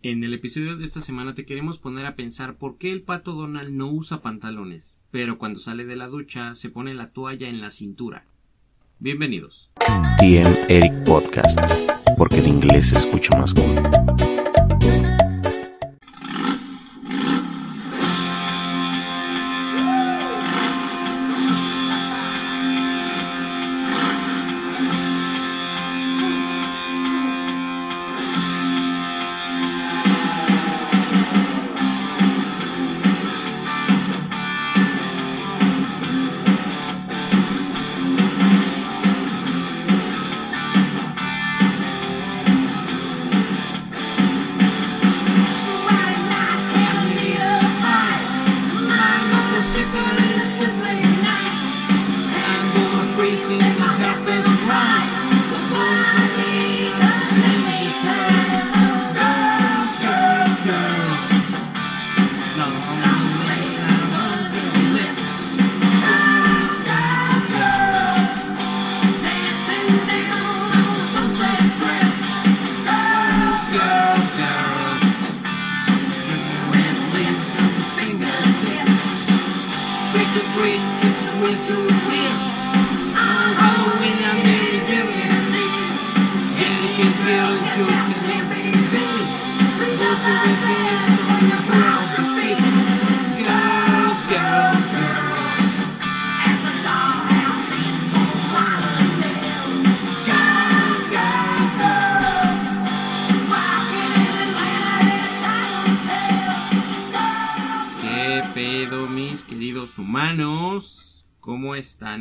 En el episodio de esta semana te queremos poner a pensar por qué el pato Donald no usa pantalones, pero cuando sale de la ducha se pone la toalla en la cintura. Bienvenidos. TM Eric Podcast, porque el inglés se escucha más cool.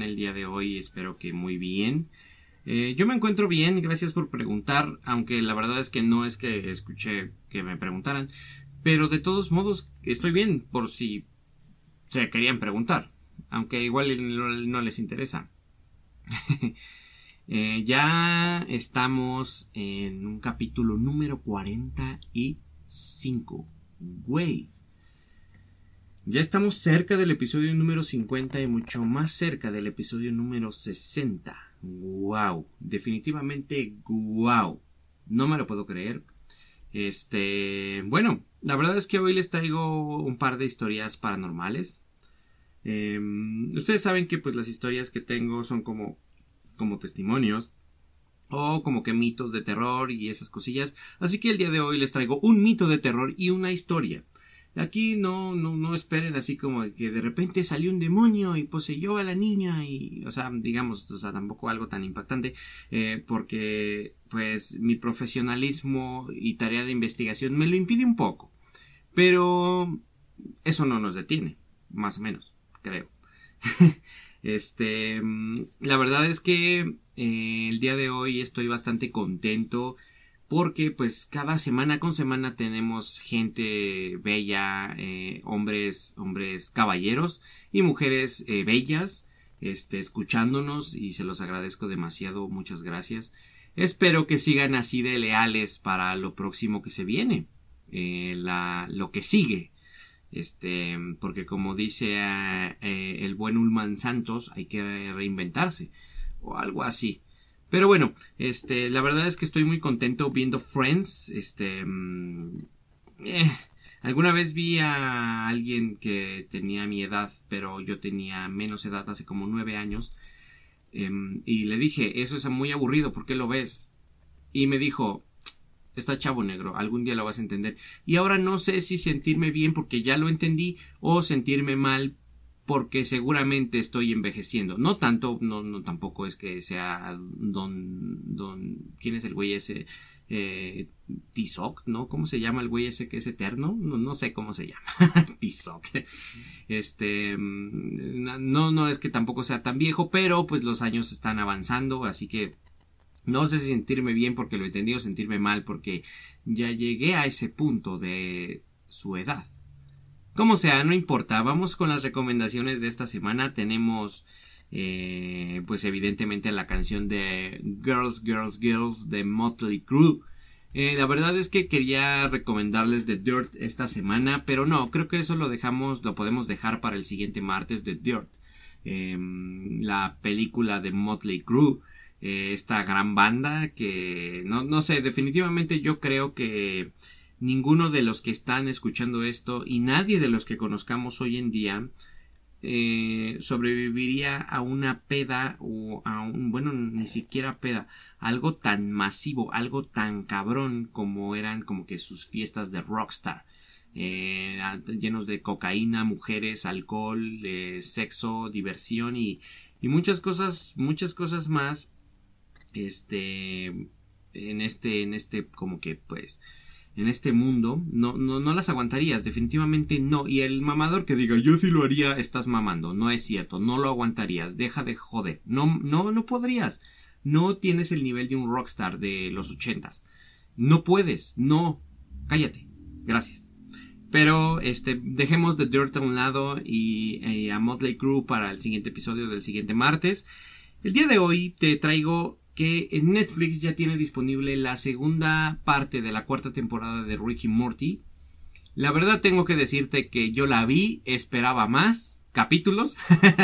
El día de hoy? Espero que muy bien. Eh, yo me encuentro bien, gracias por preguntar, aunque la verdad es que no es que escuché que me preguntaran, pero de todos modos estoy bien por si se querían preguntar, aunque igual no, les interesa. Eh, ya estamos en un capítulo número 45. Güey. Ya estamos cerca del episodio número 50 y mucho más cerca del episodio número 60. Wow, definitivamente wow. No me lo puedo creer. Este, bueno, la verdad es que hoy les traigo un par de historias paranormales. Eh, ustedes saben que pues las historias que tengo son como como testimonios o como que mitos de terror y esas cosillas. Así que el día de hoy les traigo un mito de terror y una historia. Aquí no, no, no esperen así como que de repente salió un demonio y poseyó a la niña y, o sea, digamos, o sea, tampoco algo tan impactante, eh, porque pues mi profesionalismo y tarea de investigación me lo impide un poco. Pero eso no nos detiene, más o menos, creo. este, la verdad es que eh, el día de hoy estoy bastante contento porque pues cada semana con semana tenemos gente bella, eh, hombres, hombres caballeros y mujeres eh, bellas, este, escuchándonos y se los agradezco demasiado, muchas gracias. Espero que sigan así de leales para lo próximo que se viene, eh, la, lo que sigue. Este, porque como dice el buen Ulman Santos, hay que reinventarse o algo así. Pero bueno, este, la verdad es que estoy muy contento viendo Friends. Este, eh, alguna vez vi a alguien que tenía mi edad, pero yo tenía menos edad, hace como nueve años. Eh, y le dije, eso es muy aburrido, ¿por qué lo ves? Y me dijo, está chavo negro, algún día lo vas a entender. Y ahora no sé si sentirme bien porque ya lo entendí o sentirme mal porque seguramente estoy envejeciendo. No tanto, no, no tampoco es que sea don, don, ¿quién es el güey ese? Eh, Tizoc, ¿no? ¿Cómo se llama el güey ese que es eterno? No, no sé cómo se llama. Tizoc. Este, no, no es que tampoco sea tan viejo, pero pues los años están avanzando, así que no sé si sentirme bien porque lo he entendido, sentirme mal porque ya llegué a ese punto de su edad. Como sea, no importa. Vamos con las recomendaciones de esta semana. Tenemos, eh, pues evidentemente la canción de Girls, Girls, Girls de Motley Crue. Eh, la verdad es que quería recomendarles The Dirt esta semana, pero no, creo que eso lo dejamos, lo podemos dejar para el siguiente martes The Dirt. Eh, la película de Motley Crue. esta gran banda que no, no sé, definitivamente yo creo que ninguno de los que están escuchando esto y nadie de los que conozcamos hoy en día eh, sobreviviría a una peda o a un, bueno, ni siquiera peda, algo tan masivo, algo tan cabrón como eran como que sus fiestas de rockstar. Eh, llenos de cocaína, mujeres, alcohol, eh, sexo, diversión y, y muchas cosas, muchas cosas más, este, en este, en este, como que, pues, en este mundo, no, no, no las aguantarías, definitivamente no. Y el mamador que diga yo sí lo haría, estás mamando. No es cierto, no lo aguantarías, deja de joder. No, no, no podrías. No tienes el nivel de un rockstar de los ochentas. No puedes, no. Cállate. Gracias. Pero, este, dejemos The Dirt a un lado y eh, a Motley Crue para el siguiente episodio del siguiente martes. El día de hoy te traigo que en Netflix ya tiene disponible la segunda parte de la cuarta temporada de Ricky Morty. La verdad tengo que decirte que yo la vi, esperaba más capítulos,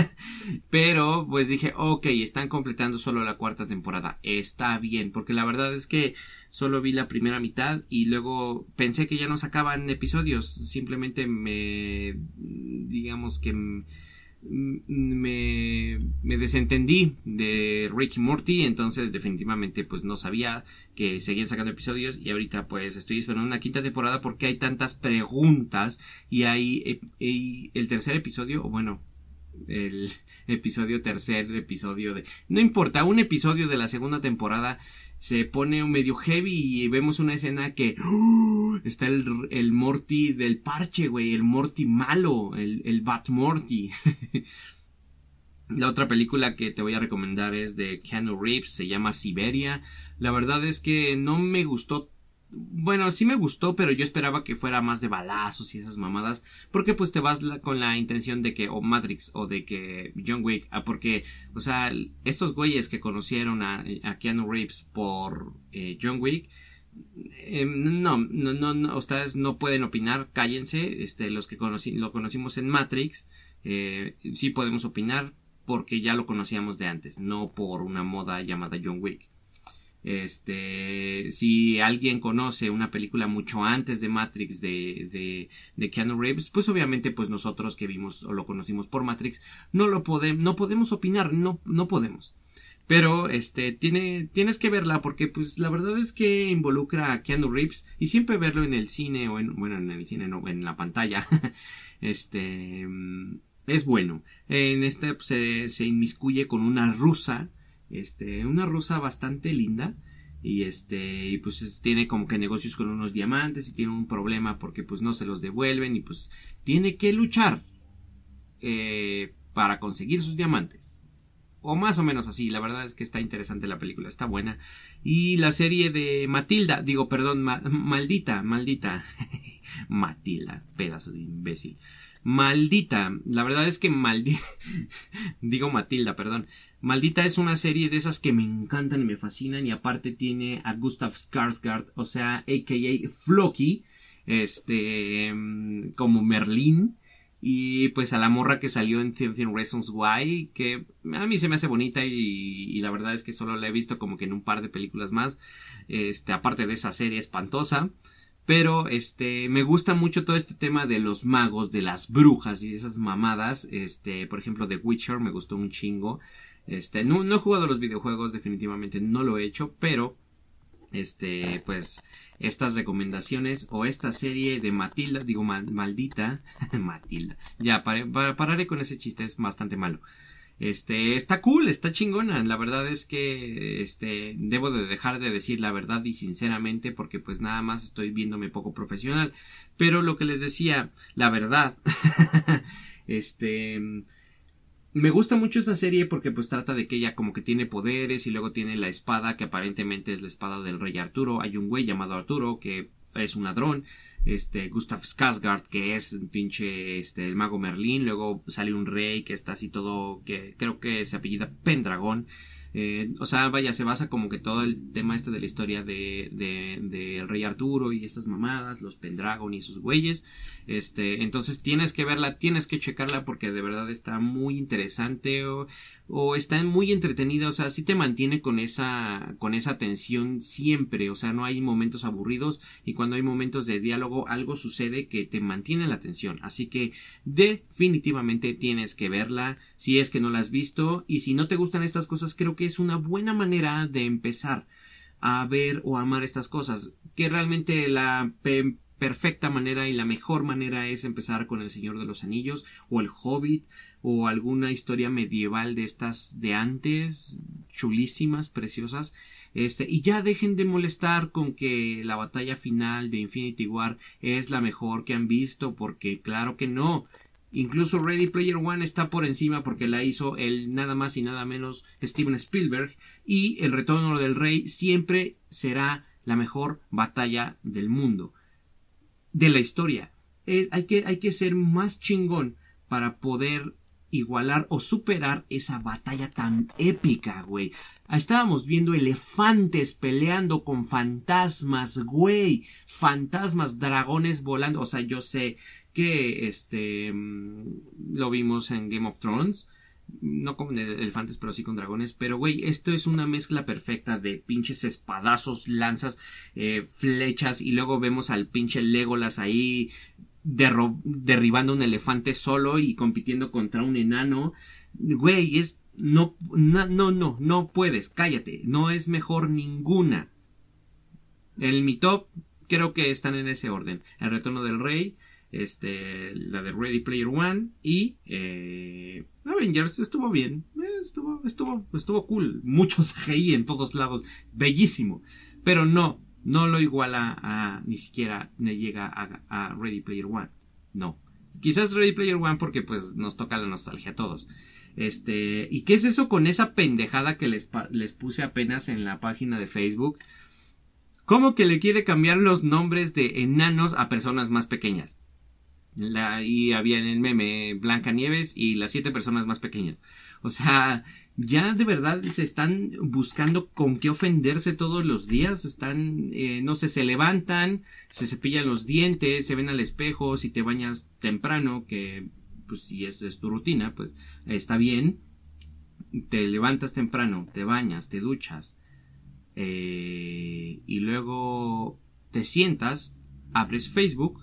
pero pues dije, ok, están completando solo la cuarta temporada, está bien, porque la verdad es que solo vi la primera mitad y luego pensé que ya no sacaban episodios, simplemente me, digamos que me, me desentendí de Ricky Morty, entonces definitivamente pues no sabía que seguían sacando episodios y ahorita pues estoy esperando una quinta temporada porque hay tantas preguntas y hay, hay el tercer episodio, o bueno, el episodio tercer episodio de no importa un episodio de la segunda temporada se pone medio heavy y vemos una escena que ¡oh! está el, el, Morty del parche, güey, el Morty malo, el, el Bat Morty. La otra película que te voy a recomendar es de Keanu Reeves, se llama Siberia. La verdad es que no me gustó bueno, sí me gustó, pero yo esperaba que fuera más de balazos y esas mamadas, porque pues te vas con la intención de que o Matrix o de que John Wick, ah, porque, o sea, estos güeyes que conocieron a, a Keanu Reeves por eh, John Wick, em, no, no, no, ustedes no pueden opinar, cállense, este, los que lo conocimos en Matrix, eh, sí podemos opinar porque ya lo conocíamos de antes, no por una moda llamada John Wick. Este, si alguien conoce una película mucho antes de Matrix de, de, de Keanu Reeves, pues obviamente pues nosotros que vimos o lo conocimos por Matrix, no lo podemos, no podemos opinar, no, no podemos. Pero, este, tiene, tienes que verla porque, pues, la verdad es que involucra a Keanu Reeves y siempre verlo en el cine o en, bueno, en el cine, no, en la pantalla, este, es bueno. En este pues, se, se inmiscuye con una rusa, este, una rusa bastante linda. Y este, y pues tiene como que negocios con unos diamantes y tiene un problema porque pues no se los devuelven y pues tiene que luchar eh, para conseguir sus diamantes. O más o menos así, la verdad es que está interesante la película, está buena. Y la serie de Matilda, digo, perdón, maldita, maldita. Matilda, pedazo de imbécil. Maldita, la verdad es que maldita, digo Matilda, perdón. Maldita es una serie de esas que me encantan y me fascinan y aparte tiene a Gustav Skarsgård, o sea, aka Floki, este, mm, como Merlín y pues a la morra que salió en 13 Reasons Why, que a mí se me hace bonita y, la verdad es que solo la he visto como que en un par de películas más, este, aparte de esa serie espantosa. Pero, este, me gusta mucho todo este tema de los magos, de las brujas y esas mamadas. Este, por ejemplo, The Witcher me gustó un chingo. Este, no, he jugado los videojuegos, definitivamente no lo he hecho, pero, este, pues, estas recomendaciones o esta serie de Matilda, digo maldita, Matilda, ya, pararé con ese chiste, es bastante malo. Este, está cool, está chingona. La verdad es que, este, debo de dejar de decir la verdad y sinceramente porque pues nada más estoy viéndome poco profesional. Pero lo que les decía, la verdad, este, me gusta mucho esta serie porque pues trata de que ella como que tiene poderes y luego tiene la espada que aparentemente es la espada del rey Arturo. Hay un güey llamado Arturo que es un ladrón. Este, Gustav Skarsgård que es un pinche, este, el mago Merlín. Luego sale un rey que está así todo, que creo que se apellida Pendragón. Eh, o sea, vaya, se basa como que todo el tema este de la historia de, de, de rey Arturo y estas mamadas, los Pendragon y sus güeyes. Este, entonces tienes que verla, tienes que checarla porque de verdad está muy interesante o, o está muy entretenida, o sea, sí te mantiene con esa, con esa tensión siempre, o sea, no hay momentos aburridos y cuando hay momentos de diálogo algo sucede que te mantiene la atención. Así que definitivamente tienes que verla si es que no la has visto y si no te gustan estas cosas creo que es una buena manera de empezar a ver o amar estas cosas. Que realmente la perfecta manera y la mejor manera es empezar con El Señor de los Anillos o El Hobbit o alguna historia medieval de estas de antes, chulísimas, preciosas. Este, y ya dejen de molestar con que la batalla final de Infinity War es la mejor que han visto, porque claro que no. Incluso Ready Player One está por encima porque la hizo el nada más y nada menos Steven Spielberg. Y El Retorno del Rey siempre será la mejor batalla del mundo. De la historia. hay, que, hay que ser más chingón para poder igualar o superar esa batalla tan épica, güey. Estábamos viendo elefantes peleando con fantasmas, güey. Fantasmas, dragones volando. O sea, yo sé que este mm, lo vimos en Game of Thrones no con elefantes, pero sí con dragones. Pero, güey, esto es una mezcla perfecta de pinches espadazos, lanzas, eh, flechas. Y luego vemos al pinche Legolas ahí derribando un elefante solo y compitiendo contra un enano. Güey, es. No, no, no, no, no puedes, cállate. No es mejor ninguna. En mi top, creo que están en ese orden. El retorno del rey este, la de Ready Player One y eh, Avengers estuvo bien, eh, estuvo, estuvo, estuvo cool, muchos CGI en todos lados, bellísimo, pero no, no lo iguala a, ni siquiera le llega a, Ready Player One, no. Quizás Ready Player One porque pues nos toca la nostalgia a todos. Este, ¿y qué es eso con esa pendejada que les, les puse apenas en la página de Facebook? ¿Cómo que le quiere cambiar los nombres de enanos a personas más pequeñas? La, y había en el meme Blancanieves y las siete personas más pequeñas. O sea, ya de verdad se están buscando con qué ofenderse todos los días. Están, eh, no sé, se levantan, se cepillan los dientes, se ven al espejo, si te bañas temprano, que pues si esto es tu rutina, pues está bien. Te levantas temprano, te bañas, te duchas. Eh, y luego te sientas, abres Facebook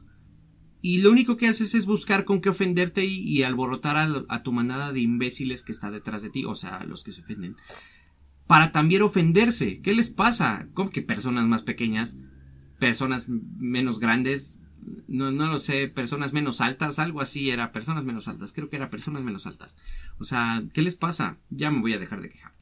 y lo único que haces es buscar con qué ofenderte y, alborotar a, tu manada de imbéciles que está detrás de ti, o sea, los que se ofenden, para también ofenderse. ¿Qué les pasa? ¿Cómo que personas más pequeñas? ¿Personas menos grandes? No, no lo sé, personas menos altas, algo así era, personas menos altas, creo que era personas menos altas. O sea, ¿qué les pasa? Ya me voy a dejar de quejar.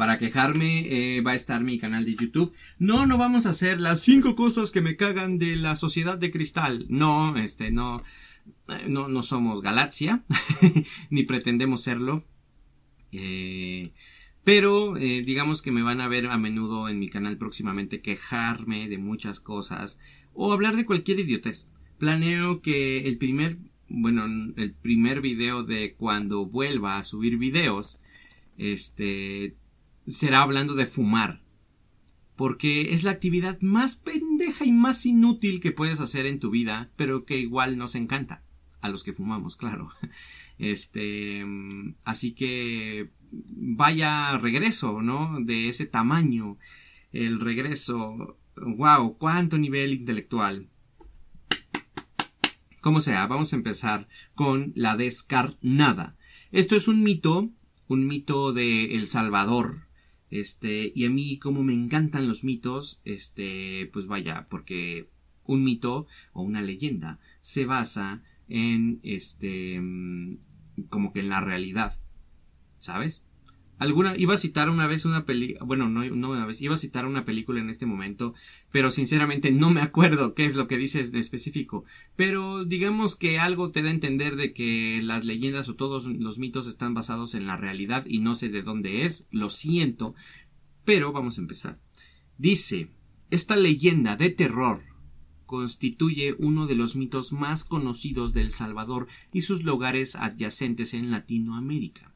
Para quejarme eh, va a estar mi canal de YouTube. No, no vamos a hacer las cinco cosas que me cagan de la sociedad de cristal. No, este, no, eh, no, no somos Galaxia, ni pretendemos serlo. Eh, pero digamos que me van a ver a menudo en mi canal próximamente quejarme de muchas cosas o hablar de cualquier idiotez. Planeo que el primer, bueno, el primer video de cuando vuelva a subir videos, este, será hablando de fumar. Porque es la actividad más pendeja y más inútil que puedes hacer en tu vida, pero que igual nos encanta. A los que fumamos, claro. Este. Así que. Vaya regreso, ¿no? De ese tamaño. El regreso. ¡Wow! ¡Cuánto nivel intelectual! Como sea, vamos a empezar con la descarnada. Esto es un mito, un mito de El Salvador, este, y a mí como me encantan los mitos, este, pues vaya, porque un mito o una leyenda se basa en, este, mm, como que en la realidad, ¿sabes? Iba a citar una vez una película, bueno, no, no una vez, iba a citar una película en este momento, pero sinceramente no me acuerdo qué es lo que dices de específico. Pero digamos que algo te da a entender de que las leyendas o todos los mitos están basados en la realidad y no sé de dónde es, lo siento, pero vamos a empezar. Dice, esta leyenda de terror constituye uno de los mitos más conocidos de El Salvador y sus lugares adyacentes en Latinoamérica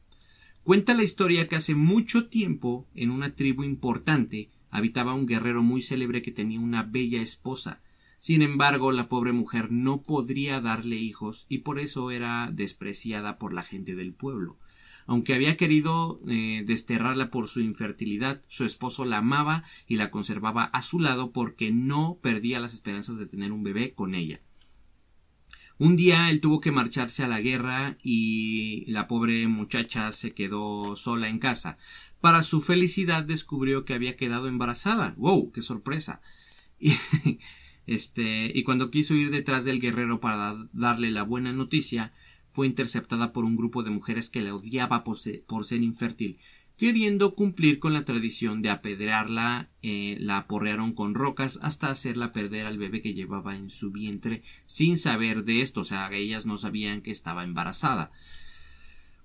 Cuenta la historia que hace mucho tiempo, en una tribu importante, habitaba un guerrero muy célebre que tenía una bella esposa. Sin embargo, la pobre mujer no podría darle hijos y por eso era despreciada por la gente del pueblo. Aunque había querido eh, desterrarla por su infertilidad, su esposo la amaba y la conservaba a su lado porque no perdía las esperanzas de tener un bebé con ella. Un día él tuvo que marcharse a la guerra y la pobre muchacha se quedó sola en casa. Para su felicidad descubrió que había quedado embarazada. ¡Wow! ¡Qué sorpresa! Y, este, y cuando quiso ir detrás del guerrero para darle la buena noticia, fue interceptada por un grupo de mujeres que la odiaba por ser infértil Queriendo cumplir con la tradición de apedrearla, eh, la aporrearon con rocas hasta hacerla perder al bebé que llevaba en su vientre sin saber de esto, o sea, ellas no sabían que estaba embarazada.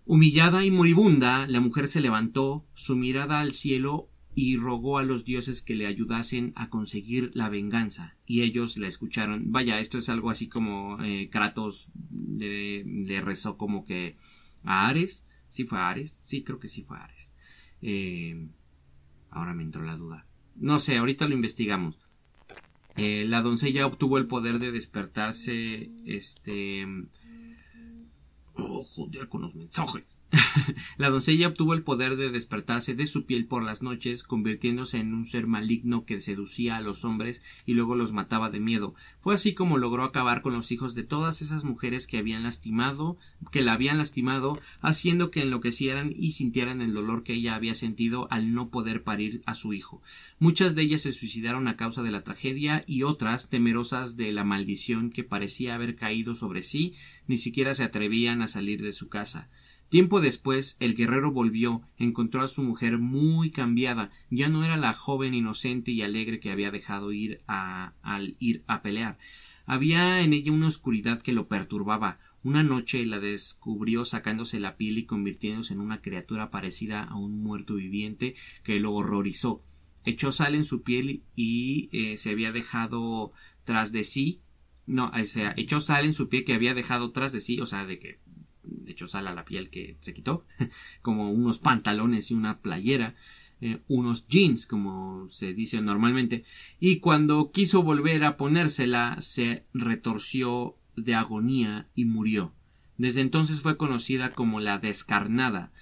Humillada y moribunda, la mujer se levantó, su mirada al cielo y rogó a los dioses que le ayudasen a conseguir la venganza, y ellos la escucharon. Vaya, esto es algo así como eh, Kratos le, le rezó como que a Ares, sí fue a Ares, sí creo que sí fue a Ares eh, ahora me entró la duda. No sé, ahorita lo investigamos. Eh, la doncella obtuvo el poder de despertarse. Este. Oh, joder, con los mensajes. la doncella obtuvo el poder de despertarse de su piel por las noches, convirtiéndose en un ser maligno que seducía a los hombres y luego los mataba de miedo. Fue así como logró acabar con los hijos de todas esas mujeres que habían lastimado, que la habían lastimado, haciendo que enloquecieran y sintieran el dolor que ella había sentido al no poder parir a su hijo. Muchas de ellas se suicidaron a causa de la tragedia y otras, temerosas de la maldición que parecía haber caído sobre sí, ni siquiera se atrevían a salir de su casa. Tiempo después el guerrero volvió, encontró a su mujer muy cambiada, ya no era la joven inocente y alegre que había dejado ir a, al ir a pelear. Había en ella una oscuridad que lo perturbaba. Una noche la descubrió sacándose la piel y convirtiéndose en una criatura parecida a un muerto viviente que lo horrorizó. Echó sal en su piel y eh, se había dejado tras de sí no, o sea, echó sal en su piel que había dejado tras de sí, o sea, de que de hecho sale a la piel que se quitó, como unos pantalones y una playera, eh, unos jeans, como se dice normalmente, y cuando quiso volver a ponérsela se retorció de agonía y murió. Desde entonces fue conocida como la descarnada,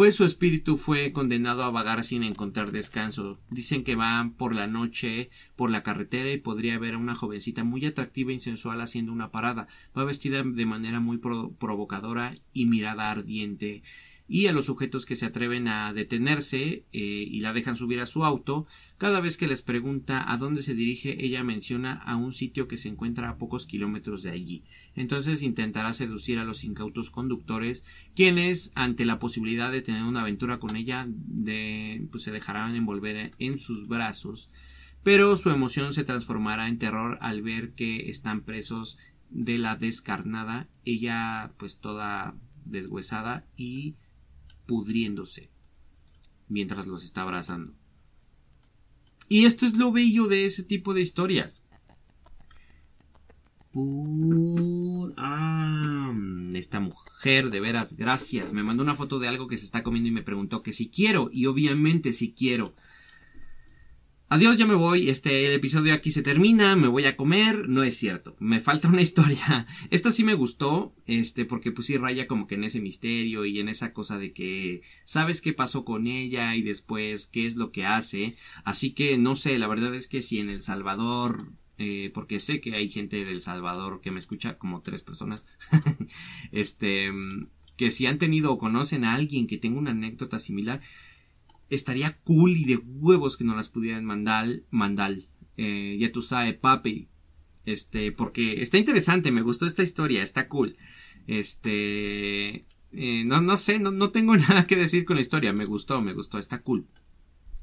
pues su espíritu fue condenado a vagar sin encontrar descanso. Dicen que va por la noche por la carretera y podría ver a una jovencita muy atractiva e sensual haciendo una parada. Va vestida de manera muy provocadora y mirada ardiente y a los sujetos que se atreven a detenerse eh, y la dejan subir a su auto, cada vez que les pregunta a dónde se dirige, ella menciona a un sitio que se encuentra a pocos kilómetros de allí. Entonces intentará seducir a los incautos conductores, quienes, ante la posibilidad de tener una aventura con ella, pues se dejarán envolver en sus brazos. Pero su emoción se transformará en terror al ver que están presos de la descarnada, ella pues toda deshuesada y pudriéndose mientras los está abrazando. Y esto es lo bello de ese tipo de historias. Ah, esta mujer, de veras, gracias. Me mandó una foto de algo que se está comiendo y me preguntó que si quiero. Y obviamente si quiero. Adiós, ya me voy. Este episodio aquí se termina. Me voy a comer. No es cierto. Me falta una historia. Esta sí me gustó. Este, porque pues sí raya como que en ese misterio y en esa cosa de que sabes qué pasó con ella y después qué es lo que hace. Así que no sé, la verdad es que si en El Salvador eh, porque sé que hay gente del Salvador que me escucha, como tres personas, este, que si han tenido o conocen a alguien que tenga una anécdota similar, estaría cool y de huevos que nos las pudieran mandar, mandar, eh, ya tú sabes, papi, este, porque está interesante, me gustó esta historia, está cool, este, eh, no, no sé, no, no tengo nada que decir con la historia, me gustó, me gustó, está cool.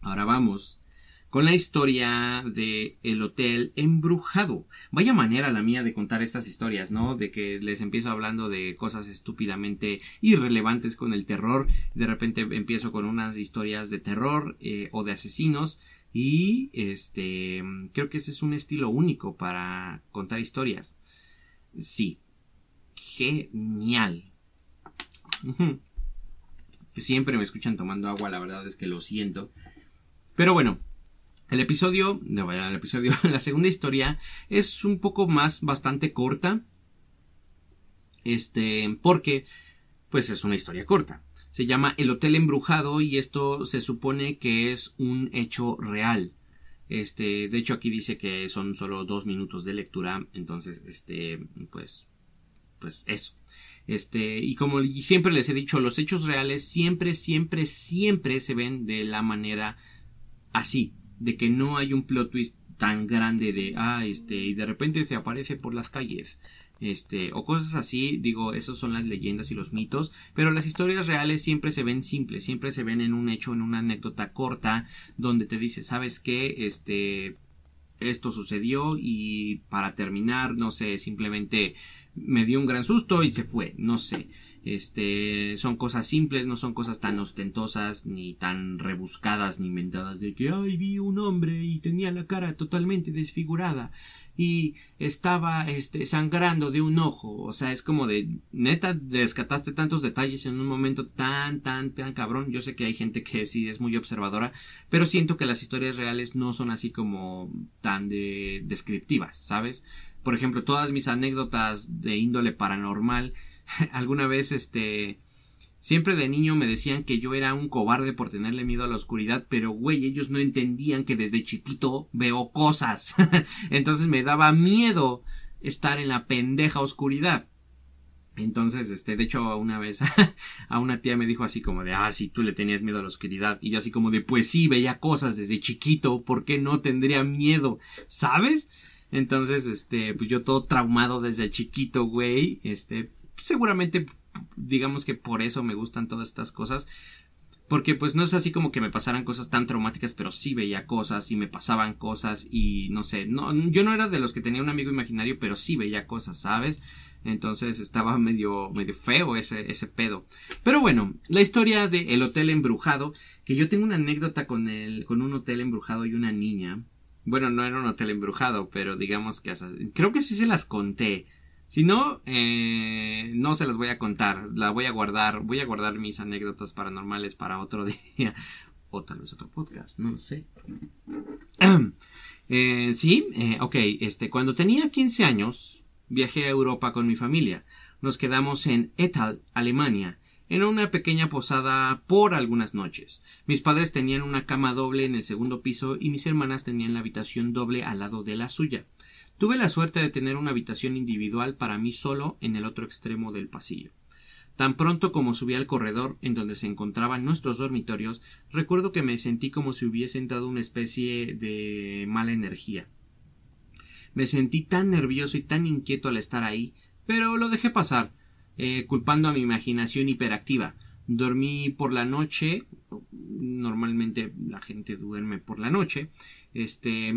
Ahora vamos con la historia de el hotel embrujado. Vaya manera la mía de contar estas historias, ¿no? De que les empiezo hablando de cosas estúpidamente irrelevantes con el terror, de repente empiezo con unas historias de terror eh, o de asesinos y este creo que ese es un estilo único para contar historias. Sí. Genial. que siempre me escuchan tomando agua, la verdad es que lo siento. Pero bueno, el episodio, no, el episodio, la segunda historia es un poco más, bastante corta. Este, porque, pues es una historia corta. Se llama El Hotel Embrujado y esto se supone que es un hecho real. Este, de hecho aquí dice que son solo dos minutos de lectura, entonces, este, pues, pues eso. Este, y como siempre les he dicho, los hechos reales siempre, siempre, siempre se ven de la manera así, de que no hay un plot twist tan grande de, ah, este, y de repente se aparece por las calles este, o cosas así, digo, esos son las leyendas y los mitos, pero las historias reales siempre se ven simples, siempre se ven en un hecho, en una anécdota corta, donde te dice, ¿sabes qué? Este, esto sucedió y para terminar, no sé, simplemente me dio un gran susto y se fue, no sé. Este, son cosas simples, no son cosas tan ostentosas, ni tan rebuscadas, ni inventadas de que, ay, vi un hombre y tenía la cara totalmente desfigurada y estaba este sangrando de un ojo, o sea, es como de neta rescataste tantos detalles en un momento tan tan tan cabrón. Yo sé que hay gente que sí es muy observadora, pero siento que las historias reales no son así como tan de descriptivas, ¿sabes? Por ejemplo, todas mis anécdotas de índole paranormal alguna vez este Siempre de niño me decían que yo era un cobarde por tenerle miedo a la oscuridad, pero güey, ellos no entendían que desde chiquito veo cosas. Entonces me daba miedo estar en la pendeja oscuridad. Entonces, este, de hecho, una vez a una tía me dijo así como de, ah, si tú le tenías miedo a la oscuridad. Y yo así como de, pues sí, veía cosas desde chiquito, ¿por qué no tendría miedo? ¿Sabes? Entonces, este, pues yo todo traumado desde chiquito, güey, este, seguramente digamos que por eso me gustan todas estas cosas. Porque pues no es así como que me pasaran cosas tan traumáticas, pero sí veía cosas y me pasaban cosas y no sé, no, yo no era de los que tenía un amigo imaginario, pero sí veía cosas, ¿sabes? Entonces estaba medio, medio feo ese, ese pedo. Pero bueno, la historia de El Hotel Embrujado, que yo tengo una anécdota con el, con un hotel embrujado y una niña. Bueno, no era un hotel embrujado, pero digamos que creo que sí se las conté. Si no, eh, no se las voy a contar. La voy a guardar. Voy a guardar mis anécdotas paranormales para otro día. O tal vez otro podcast, no lo sé. eh, sí, eh, ok. Este, cuando tenía 15 años, viajé a Europa con mi familia. Nos quedamos en Etal, Alemania, en una pequeña posada por algunas noches. Mis padres tenían una cama doble en el segundo piso y mis hermanas tenían la habitación doble al lado de la suya. Tuve la suerte de tener una habitación individual para mí solo en el otro extremo del pasillo. Tan pronto como subí al corredor en donde se encontraban nuestros dormitorios, recuerdo que me sentí como si hubiese entrado una especie de mala energía. Me sentí tan nervioso y tan inquieto al estar ahí, pero lo dejé pasar, eh, culpando a mi imaginación hiperactiva. Dormí por la noche, normalmente la gente duerme por la noche, este,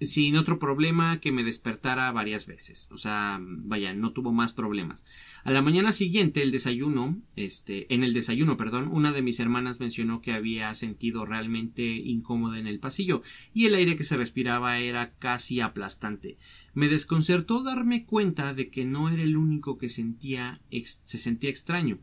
sin otro problema que me despertara varias veces. O sea, vaya, no tuvo más problemas. A la mañana siguiente, el desayuno, este, en el desayuno, perdón, una de mis hermanas mencionó que había sentido realmente incómoda en el pasillo y el aire que se respiraba era casi aplastante. Me desconcertó darme cuenta de que no era el único que sentía, se sentía extraño.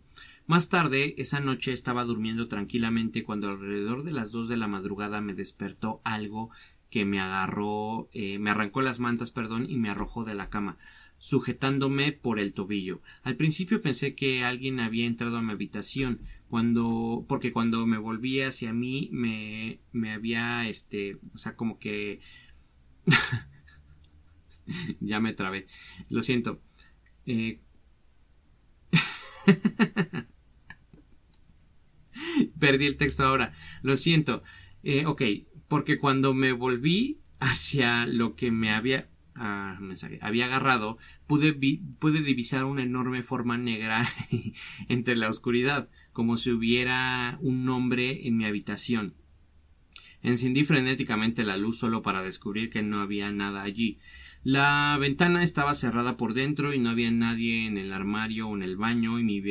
Más tarde, esa noche estaba durmiendo tranquilamente cuando alrededor de las dos de la madrugada me despertó algo que me agarró, eh, me arrancó las mantas, perdón, y me arrojó de la cama, sujetándome por el tobillo. Al principio pensé que alguien había entrado a mi habitación, cuando, porque cuando me volví hacia mí, me, me había, este, o sea, como que, ya me trabé, lo siento, eh... Perdí el texto ahora. Lo siento. Eh, ok, porque cuando me volví hacia lo que me había ah, había agarrado, pude, pude divisar una enorme forma negra entre la oscuridad, como si hubiera un hombre en mi habitación. Encendí frenéticamente la luz solo para descubrir que no había nada allí. La ventana estaba cerrada por dentro y no había nadie en el armario o en el baño y mi,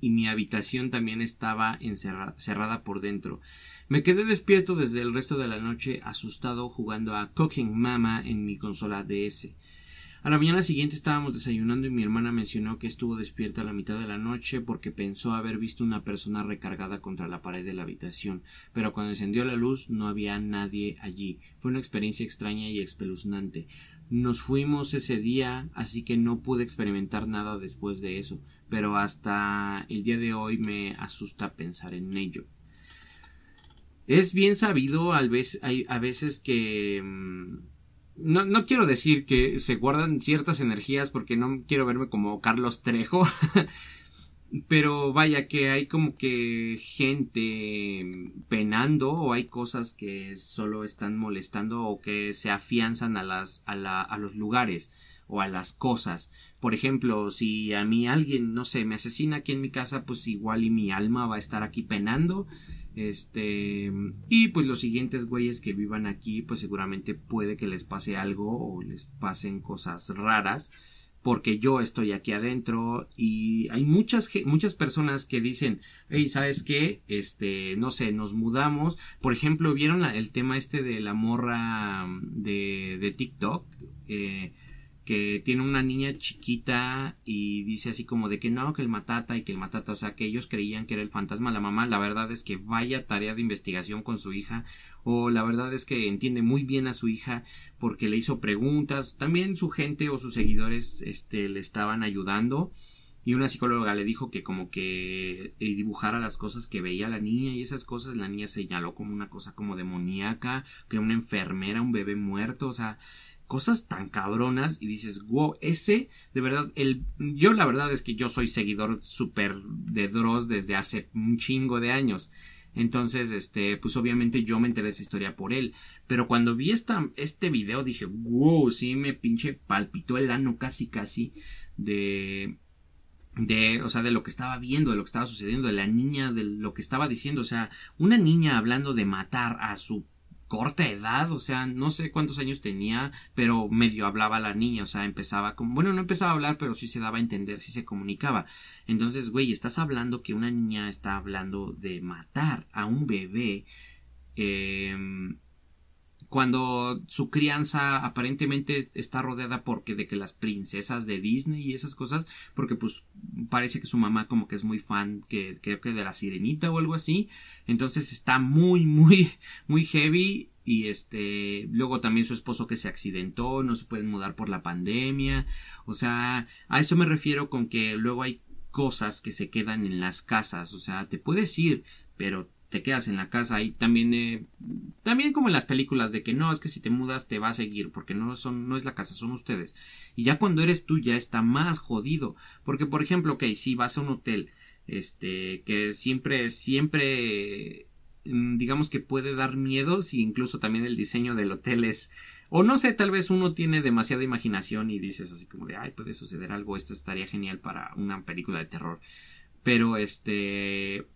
y mi habitación también estaba cerrada por dentro. Me quedé despierto desde el resto de la noche asustado jugando a Cooking Mama en mi consola DS. A la mañana siguiente estábamos desayunando y mi hermana mencionó que estuvo despierta a la mitad de la noche porque pensó haber visto una persona recargada contra la pared de la habitación, pero cuando encendió la luz no había nadie allí. Fue una experiencia extraña y espeluznante. Nos fuimos ese día, así que no pude experimentar nada después de eso, pero hasta el día de hoy me asusta pensar en ello. Es bien sabido a veces que mm, no, no quiero decir que se guardan ciertas energías porque no quiero verme como Carlos Trejo. pero vaya que hay como que gente penando o hay cosas que solo están molestando o que se afianzan a las a, la, a los lugares o a las cosas. Por ejemplo, si a mí alguien, no sé, me asesina aquí en mi casa, pues igual y mi alma va a estar aquí penando este, y pues los siguientes güeyes que vivan aquí, pues seguramente puede que les pase algo o les pasen cosas raras, porque yo estoy aquí adentro y hay muchas, muchas personas que dicen, hey, ¿sabes qué? Este, no sé, nos mudamos. Por ejemplo, ¿vieron el tema este de la morra de, de TikTok? Eh, que tiene una niña chiquita y dice así como de que no, que el matata y que el matata, o sea, que ellos creían que era el fantasma. La mamá, la verdad es que vaya tarea de investigación con su hija o la verdad es que entiende muy bien a su hija porque le hizo preguntas, también su gente o sus seguidores este le estaban ayudando y una psicóloga le dijo que como que eh, dibujara las cosas que veía la niña y esas cosas la niña señaló como una cosa como demoníaca, que una enfermera, un bebé muerto, o sea, cosas tan cabronas y dices, wow, ese, de verdad, el, yo la verdad es que yo soy seguidor súper de Dross desde hace un chingo de años. Entonces, este, pues obviamente yo me enteré de esa historia por él. Pero cuando vi esta, este video dije, wow, sí me pinche palpitó el ano casi casi de, de, o sea, de lo que estaba viendo, de lo que estaba sucediendo, de la niña, de lo que estaba diciendo, o sea, una niña hablando de matar a su corta edad, o sea, no sé cuántos años tenía, pero medio hablaba la niña, o sea, empezaba como, bueno, no empezaba a hablar, pero sí se daba a entender, sí se comunicaba. Entonces, güey, estás hablando que una niña está hablando de matar a un bebé, eh, cuando su crianza aparentemente está rodeada porque de que las princesas de Disney y esas cosas, porque pues parece que su mamá como que es muy fan que creo que de la sirenita o algo así, entonces está muy muy muy heavy y este luego también su esposo que se accidentó, no se pueden mudar por la pandemia, o sea, a eso me refiero con que luego hay cosas que se quedan en las casas, o sea, te puedes ir, pero te quedas en la casa y también eh, también como en las películas de que no es que si te mudas te va a seguir porque no son no es la casa son ustedes. Y ya cuando eres tú ya está más jodido porque por ejemplo ok si vas a un hotel este que siempre siempre mm, digamos que puede dar miedo si incluso también el diseño del hotel es o no sé tal vez uno tiene demasiada imaginación y dices así como de ay puede suceder algo esto estaría genial para una película de terror pero este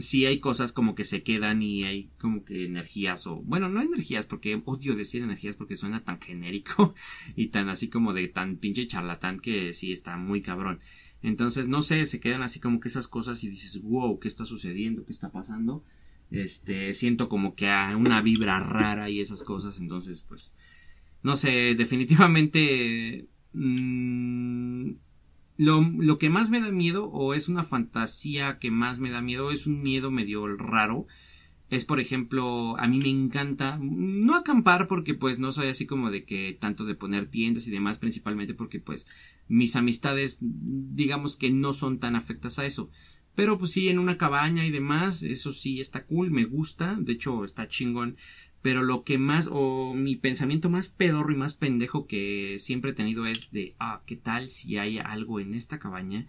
sí hay cosas como que se quedan y hay como que energías o bueno no energías porque odio decir energías porque suena tan genérico y tan así como de tan pinche charlatán que sí está muy cabrón. Entonces no sé se quedan así como que esas cosas y dices wow qué está sucediendo qué está pasando este siento como que hay una vibra rara y esas cosas entonces pues no sé definitivamente mmm, lo, lo, que más me da miedo, o es una fantasía que más me da miedo, es un miedo medio raro. Es, por ejemplo, a mí me encanta, no acampar porque pues no soy así como de que tanto de poner tiendas y demás, principalmente porque pues mis amistades digamos que no son tan afectas a eso. Pero pues sí, en una cabaña y demás, eso sí está cool, me gusta, de hecho está chingón pero lo que más, o mi pensamiento más pedorro y más pendejo que siempre he tenido es de, ah, ¿qué tal si hay algo en esta cabaña?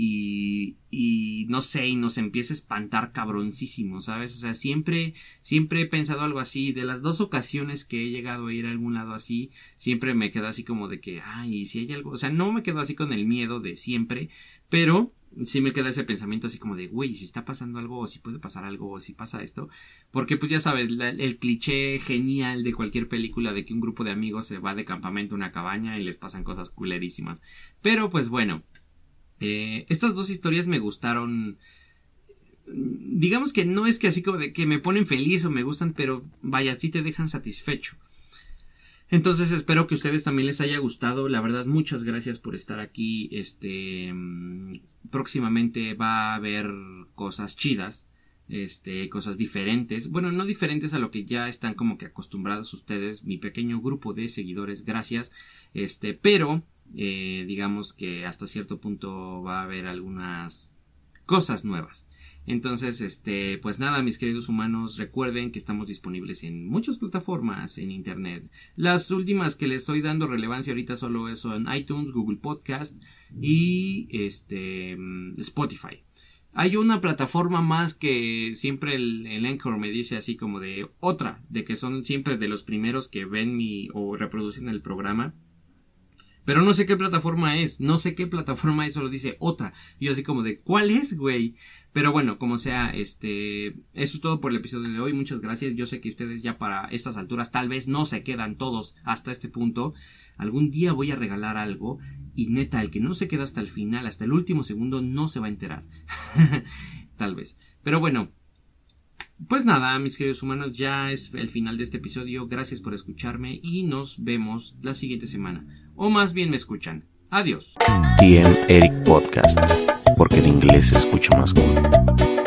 Y, y no sé, y nos empieza a espantar cabroncísimo, ¿sabes? O sea, siempre, siempre he pensado algo así. De las dos ocasiones que he llegado a ir a algún lado así, siempre me quedo así como de que, ay, si hay algo, o sea, no me quedo así con el miedo de siempre, pero sí me queda ese pensamiento así como de, güey, si está pasando algo, o si puede pasar algo, o si pasa esto. Porque pues ya sabes, el cliché genial de cualquier película de que un grupo de amigos se va de campamento a una cabaña y les pasan cosas culerísimas. Pero pues bueno, eh, estas dos historias me gustaron. Digamos que no es que así como de que me ponen feliz o me gustan, pero vaya, sí te dejan satisfecho. Entonces espero que a ustedes también les haya gustado. La verdad, muchas gracias por estar aquí. Este mm, próximamente va a haber cosas chidas. Este, cosas diferentes. Bueno, no diferentes a lo que ya están como que acostumbrados ustedes, mi pequeño grupo de seguidores, gracias. Este, pero, eh, digamos que hasta cierto punto va a haber algunas cosas nuevas. Entonces, este, pues nada, mis queridos humanos, recuerden que estamos disponibles en muchas plataformas en internet. Las últimas que les estoy dando relevancia ahorita solo son iTunes, Google Podcast y este Spotify. Hay una plataforma más que siempre el, el, me dice así como de otra, de que son siempre de los primeros que ven mi o reproducen el programa. Pero no sé qué plataforma es, no sé qué plataforma es, solo dice otra. Y yo así como de, ¿cuál es, güey? Pero bueno, como sea, este, eso es todo por el episodio de hoy. Muchas gracias. Yo sé que ustedes ya para estas alturas tal vez no se quedan todos hasta este punto. Algún día voy a regalar algo y neta, el que no se queda hasta el final, hasta el último segundo, no se va a enterar. tal vez. Pero bueno, pues nada, mis queridos humanos, ya es el final de este episodio. Gracias por escucharme y nos vemos la siguiente semana. O más bien me escuchan. Adiós. TM Eric Podcast, porque el inglés se escucha más cool.